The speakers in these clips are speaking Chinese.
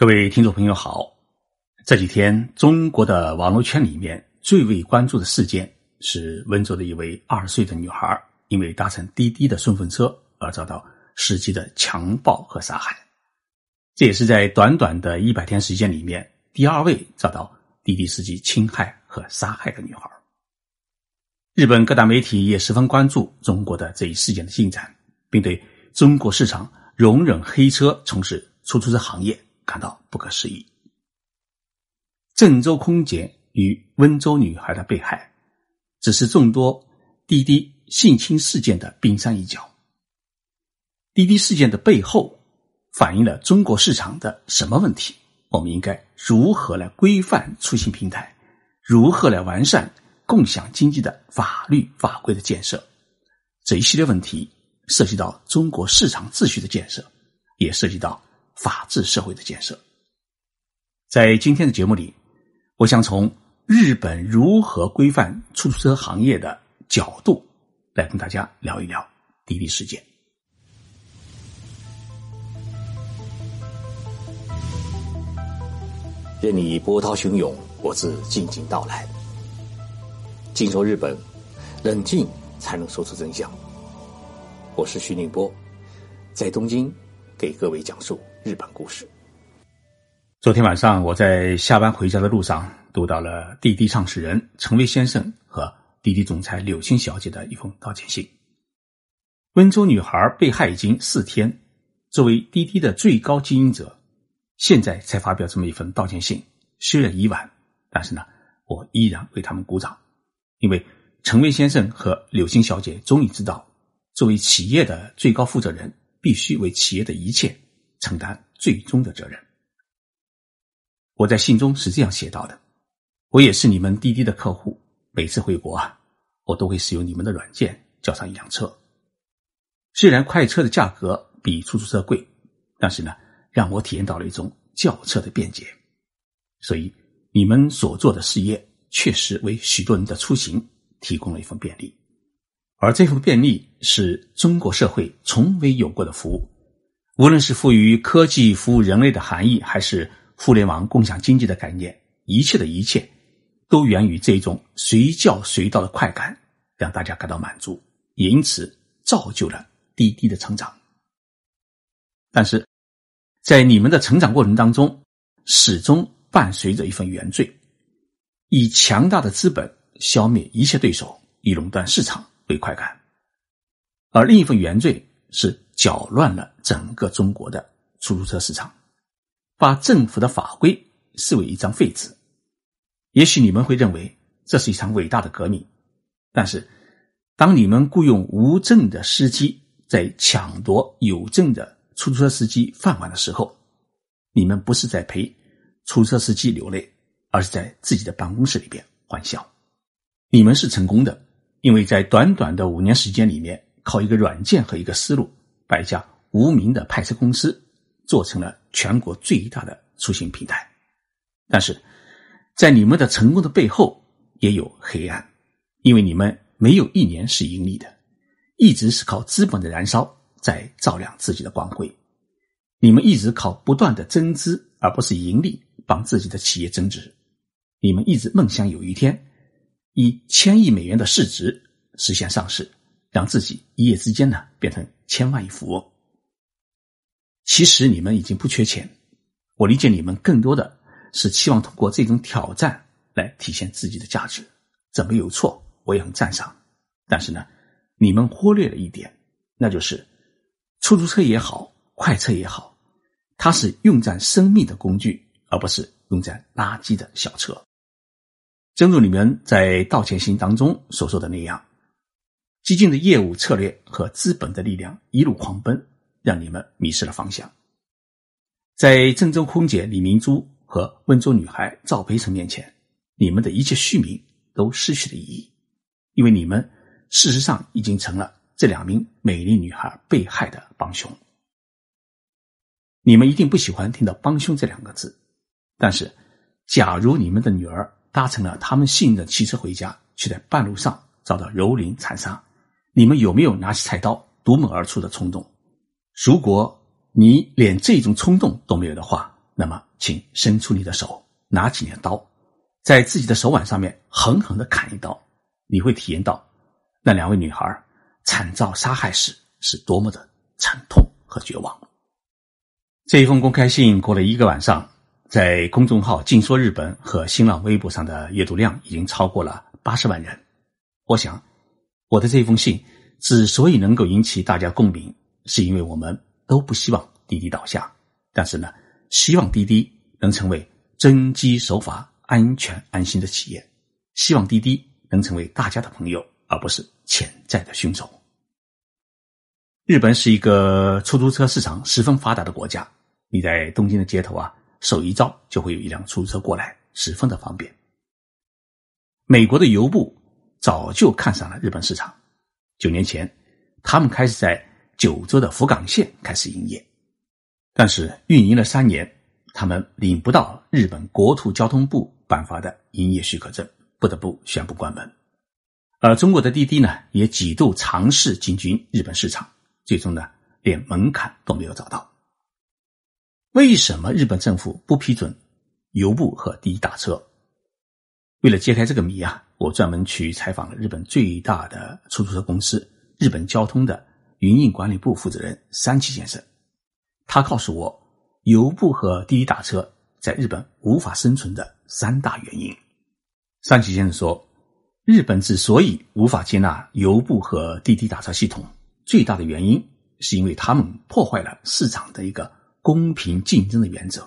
各位听众朋友好，这几天中国的网络圈里面最为关注的事件是温州的一位二十岁的女孩，因为搭乘滴滴的顺风车而遭到司机的强暴和杀害。这也是在短短的一百天时间里面第二位遭到滴滴司机侵害和杀害的女孩。日本各大媒体也十分关注中国的这一事件的进展，并对中国市场容忍黑车从事出租车行业。感到不可思议。郑州空姐与温州女孩的被害，只是众多滴滴性侵事件的冰山一角。滴滴事件的背后，反映了中国市场的什么问题？我们应该如何来规范出行平台？如何来完善共享经济的法律法规的建设？这一系列问题涉及到中国市场秩序的建设，也涉及到。法治社会的建设，在今天的节目里，我想从日本如何规范出租车行业的角度来跟大家聊一聊滴滴事件。任你波涛汹涌，我自静静到来。静说日本，冷静才能说出真相。我是徐宁波，在东京给各位讲述。日本故事。昨天晚上，我在下班回家的路上，读到了滴滴创始人陈威先生和滴滴总裁柳青小姐的一封道歉信。温州女孩被害已经四天，作为滴滴的最高经营者，现在才发表这么一份道歉信，虽然已晚，但是呢，我依然为他们鼓掌，因为陈威先生和柳青小姐终于知道，作为企业的最高负责人，必须为企业的一切。承担最终的责任。我在信中是这样写到的：“我也是你们滴滴的客户，每次回国啊，我都会使用你们的软件叫上一辆车。虽然快车的价格比出租车贵，但是呢，让我体验到了一种轿车的便捷。所以，你们所做的事业确实为许多人的出行提供了一份便利，而这份便利是中国社会从未有过的服务。”无论是赋予科技服务人类的含义，还是互联网共享经济的概念，一切的一切，都源于这种随叫随到的快感，让大家感到满足，也因此造就了滴滴的成长。但是，在你们的成长过程当中，始终伴随着一份原罪，以强大的资本消灭一切对手，以垄断市场为快感，而另一份原罪是。搅乱了整个中国的出租车市场，把政府的法规视为一张废纸。也许你们会认为这是一场伟大的革命，但是当你们雇佣无证的司机在抢夺有证的出租车司机饭碗的时候，你们不是在陪出租车司机流泪，而是在自己的办公室里边欢笑。你们是成功的，因为在短短的五年时间里面，靠一个软件和一个思路。把一家无名的派车公司做成了全国最大的出行平台，但是，在你们的成功的背后也有黑暗，因为你们没有一年是盈利的，一直是靠资本的燃烧在照亮自己的光辉。你们一直靠不断的增资而不是盈利帮自己的企业增值。你们一直梦想有一天以千亿美元的市值实现上市。让自己一夜之间呢变成千万亿富翁。其实你们已经不缺钱，我理解你们更多的是期望通过这种挑战来体现自己的价值，这没有错，我也很赞赏。但是呢，你们忽略了一点，那就是出租车也好，快车也好，它是用在生命的工具，而不是用在垃圾的小车。正如你们在道歉信当中所说的那样。激进的业务策略和资本的力量一路狂奔，让你们迷失了方向。在郑州空姐李明珠和温州女孩赵培成面前，你们的一切虚名都失去了意义，因为你们事实上已经成了这两名美丽女孩被害的帮凶。你们一定不喜欢听到“帮凶”这两个字，但是，假如你们的女儿搭乘了他们信任的汽车回家，却在半路上遭到蹂躏残杀。你们有没有拿起菜刀夺门而出的冲动？如果你连这种冲动都没有的话，那么请伸出你的手，拿起你的刀，在自己的手腕上面狠狠的砍一刀，你会体验到那两位女孩惨遭杀害时是多么的惨痛和绝望。这一封公开信过了一个晚上，在公众号“静说日本”和新浪微博上的阅读量已经超过了八十万人。我想，我的这封信之所以能够引起大家共鸣，是因为我们都不希望滴滴倒下，但是呢，希望滴滴能成为遵纪守法、安全安心的企业，希望滴滴能成为大家的朋友，而不是潜在的凶手。日本是一个出租车市场十分发达的国家。你在东京的街头啊，手一招就会有一辆出租车过来，十分的方便。美国的油布早就看上了日本市场，九年前，他们开始在九州的福冈县开始营业，但是运营了三年，他们领不到日本国土交通部颁发的营业许可证，不得不宣布关门。而中国的滴滴呢，也几度尝试进军日本市场，最终呢，连门槛都没有找到。为什么日本政府不批准邮部和滴滴打车？为了揭开这个谜啊，我专门去采访了日本最大的出租车公司——日本交通的营运管理部负责人山崎先生。他告诉我，油布和滴滴打车在日本无法生存的三大原因。三崎先生说，日本之所以无法接纳油布和滴滴打车系统，最大的原因是因为他们破坏了市场的一个。公平竞争的原则。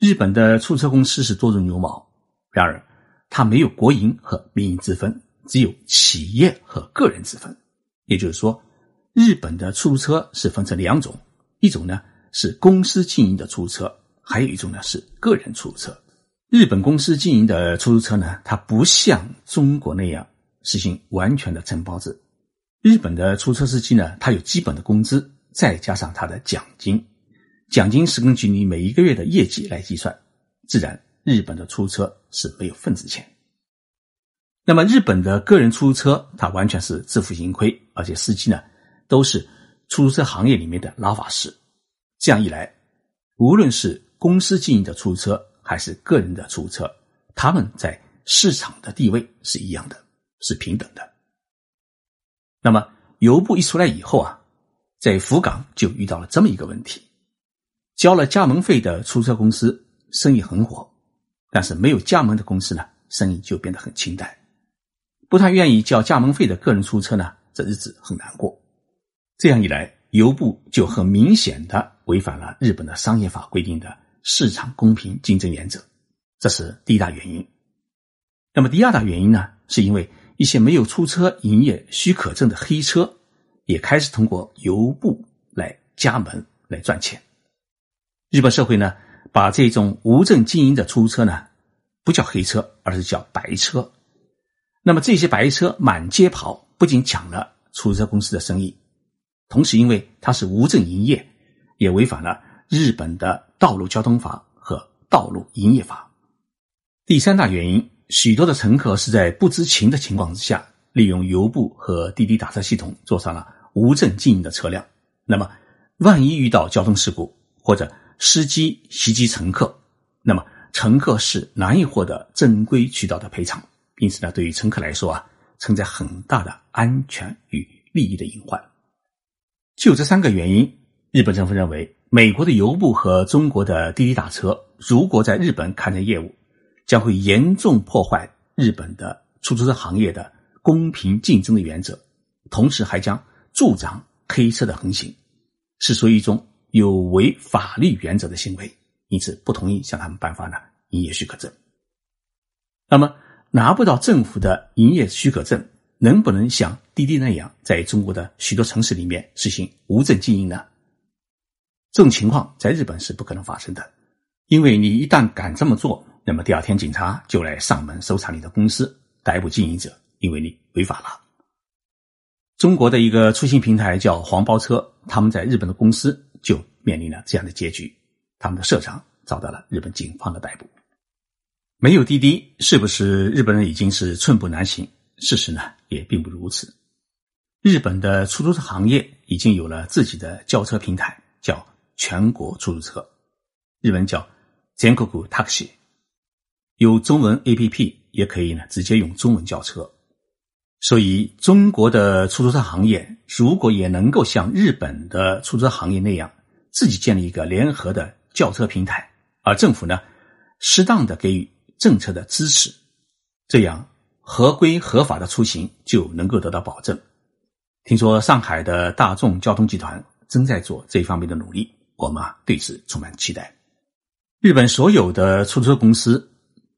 日本的出租车公司是多如牛毛，然而它没有国营和民营之分，只有企业和个人之分。也就是说，日本的出租车是分成两种：一种呢是公司经营的出租车，还有一种呢是个人出租车。日本公司经营的出租车呢，它不像中国那样实行完全的承包制。日本的出租车司机呢，他有基本的工资，再加上他的奖金。奖金是根据你每一个月的业绩来计算，自然日本的出租车是没有份子钱。那么日本的个人出租车，它完全是自负盈亏，而且司机呢都是出租车行业里面的老法师。这样一来，无论是公司经营的出租车还是个人的出租车，他们在市场的地位是一样的，是平等的。那么油部一出来以后啊，在福冈就遇到了这么一个问题。交了加盟费的出租车公司生意很火，但是没有加盟的公司呢，生意就变得很清淡。不太愿意交加盟费的个人出车呢，这日子很难过。这样一来，邮部就很明显的违反了日本的商业法规定的市场公平竞争原则，这是第一大原因。那么第二大原因呢，是因为一些没有出车营业许可证的黑车也开始通过油部来加盟来赚钱。日本社会呢，把这种无证经营的出租车呢，不叫黑车，而是叫白车。那么这些白车满街跑，不仅抢了出租车公司的生意，同时因为它是无证营业，也违反了日本的道路交通法和道路营业法。第三大原因，许多的乘客是在不知情的情况之下，利用油布和滴滴打车系统坐上了无证经营的车辆。那么，万一遇到交通事故或者司机袭击乘客，那么乘客是难以获得正规渠道的赔偿，因此呢，对于乘客来说啊，存在很大的安全与利益的隐患。就这三个原因，日本政府认为，美国的油布和中国的滴滴打车如果在日本开展业务，将会严重破坏日本的出租车行业的公平竞争的原则，同时还将助长黑车的横行，是属于一种。有违法律原则的行为，因此不同意向他们颁发呢营业许可证。那么拿不到政府的营业许可证，能不能像滴滴那样在中国的许多城市里面实行无证经营呢？这种情况在日本是不可能发生的，因为你一旦敢这么做，那么第二天警察就来上门搜查你的公司，逮捕经营者，因为你违法了。中国的一个出行平台叫黄包车，他们在日本的公司。就面临了这样的结局，他们的社长遭到了日本警方的逮捕。没有滴滴，是不是日本人已经是寸步难行？事实呢，也并不如此。日本的出租车行业已经有了自己的轿车平台，叫全国出租车。日文叫 Zenkoku Taxi，有中文 APP 也可以呢，直接用中文叫车。所以，中国的出租车行业如果也能够像日本的出租车行业那样，自己建立一个联合的叫车平台，而政府呢，适当的给予政策的支持，这样合规合法的出行就能够得到保证。听说上海的大众交通集团正在做这方面的努力，我们啊对此充满期待。日本所有的出租车公司，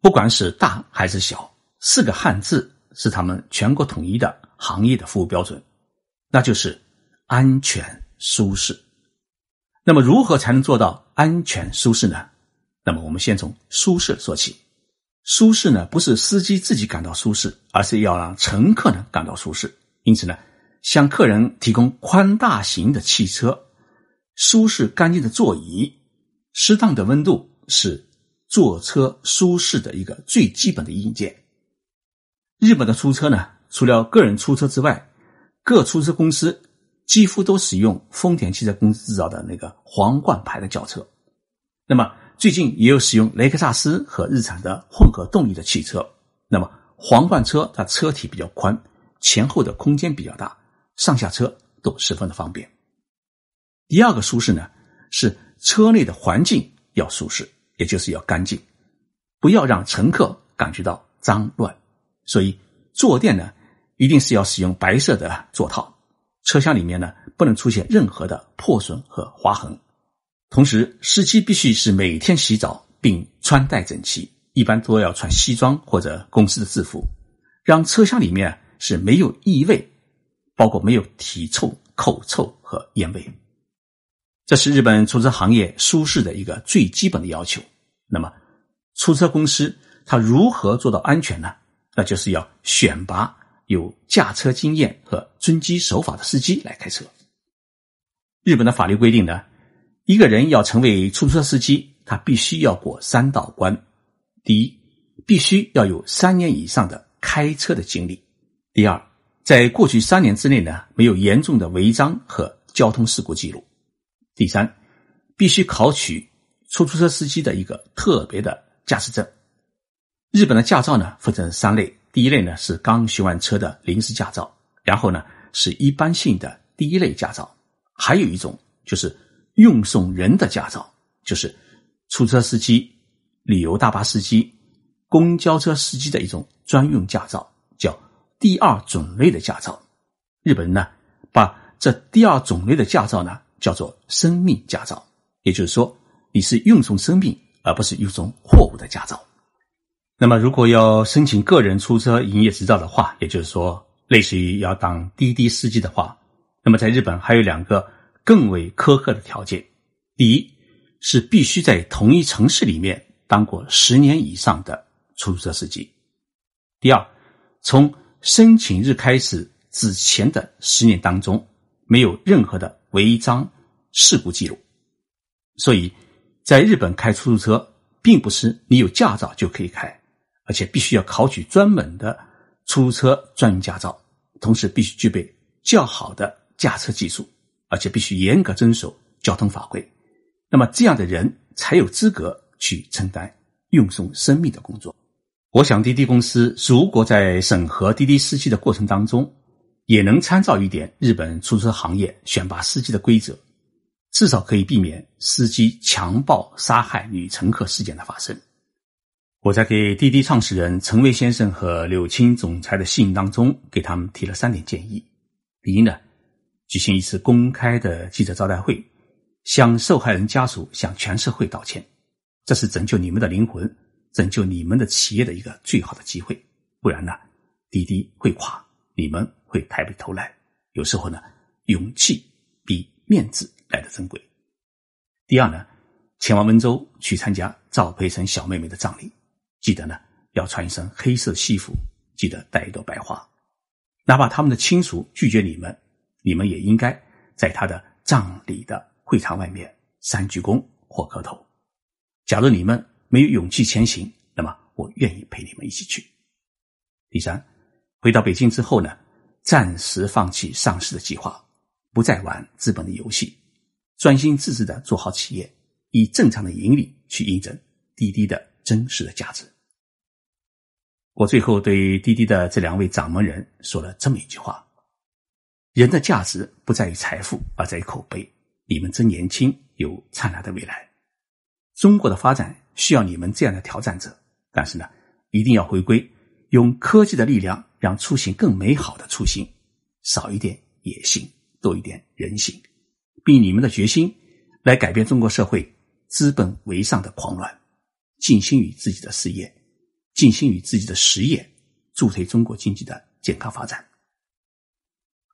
不管是大还是小，四个汉字是他们全国统一的行业的服务标准，那就是安全舒适。那么，如何才能做到安全舒适呢？那么，我们先从舒适说起。舒适呢，不是司机自己感到舒适，而是要让乘客呢感到舒适。因此呢。向客人提供宽大型的汽车、舒适干净的座椅、适当的温度，是坐车舒适的一个最基本的硬件。日本的出租车呢，除了个人出租车之外，各出租车公司几乎都使用丰田汽车公司制造的那个皇冠牌的轿车。那么最近也有使用雷克萨斯和日产的混合动力的汽车。那么皇冠车它车体比较宽，前后的空间比较大。上下车都十分的方便。第二个舒适呢，是车内的环境要舒适，也就是要干净，不要让乘客感觉到脏乱。所以坐垫呢，一定是要使用白色的座套。车厢里面呢，不能出现任何的破损和划痕。同时，司机必须是每天洗澡并穿戴整齐，一般都要穿西装或者公司的制服，让车厢里面是没有异味。包括没有体臭、口臭和烟味，这是日本出租车行业舒适的一个最基本的要求。那么，出租车公司它如何做到安全呢？那就是要选拔有驾车经验和遵纪守法的司机来开车。日本的法律规定呢，一个人要成为出租车司机，他必须要过三道关：第一，必须要有三年以上的开车的经历；第二，在过去三年之内呢，没有严重的违章和交通事故记录。第三，必须考取出租车司机的一个特别的驾驶证。日本的驾照呢分成三类，第一类呢是刚学完车的临时驾照，然后呢是一般性的第一类驾照，还有一种就是运送人的驾照，就是出租车司机、旅游大巴司机、公交车司机的一种专用驾照，叫。第二种类的驾照，日本人呢把这第二种类的驾照呢叫做生命驾照，也就是说你是运送生命而不是运送货物的驾照。那么如果要申请个人出租车营业执照的话，也就是说类似于要当滴滴司机的话，那么在日本还有两个更为苛刻的条件：第一是必须在同一城市里面当过十年以上的出租车司机；第二从申请日开始之前的十年当中，没有任何的违章事故记录，所以在日本开出租车，并不是你有驾照就可以开，而且必须要考取专门的出租车专用驾照，同时必须具备较好的驾车技术，而且必须严格遵守交通法规。那么这样的人才有资格去承担运送生命的工作。我想，滴滴公司如果在审核滴滴司机的过程当中，也能参照一点日本出租车行业选拔司机的规则，至少可以避免司机强暴杀害女乘客事件的发生。我在给滴滴创始人陈威先生和柳青总裁的信当中，给他们提了三点建议：第一呢，举行一次公开的记者招待会，向受害人家属、向全社会道歉，这是拯救你们的灵魂。拯救你们的企业的一个最好的机会，不然呢，滴滴会垮，你们会抬不起头来。有时候呢，勇气比面子来的珍贵。第二呢，前往温州去参加赵培成小妹妹的葬礼，记得呢要穿一身黑色西服，记得带一朵白花。哪怕他们的亲属拒绝你们，你们也应该在他的葬礼的会场外面三鞠躬或磕头。假如你们。没有勇气前行，那么我愿意陪你们一起去。第三，回到北京之后呢，暂时放弃上市的计划，不再玩资本的游戏，专心致志的做好企业，以正常的盈利去印证滴滴的真实的价值。我最后对滴滴的这两位掌门人说了这么一句话：人的价值不在于财富，而在于口碑。你们真年轻，有灿烂的未来。中国的发展需要你们这样的挑战者，但是呢，一定要回归用科技的力量让出行更美好的初心，少一点野心，多一点人性，并你们的决心来改变中国社会资本为上的狂乱，尽心于自己的事业，尽心于自己的实业，助推中国经济的健康发展。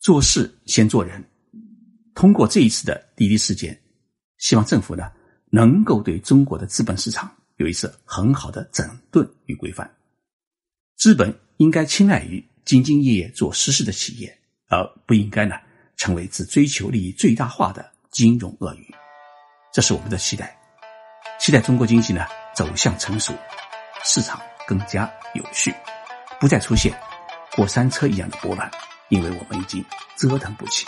做事先做人。通过这一次的滴滴事件，希望政府呢能够对中国的资本市场有一次很好的整顿与规范。资本应该青睐于兢兢业业做实事的企业，而不应该呢成为只追求利益最大化的金融鳄鱼。这是我们的期待，期待中国经济呢走向成熟，市场更加有序，不再出现过山车一样的波澜，因为我们已经折腾不起。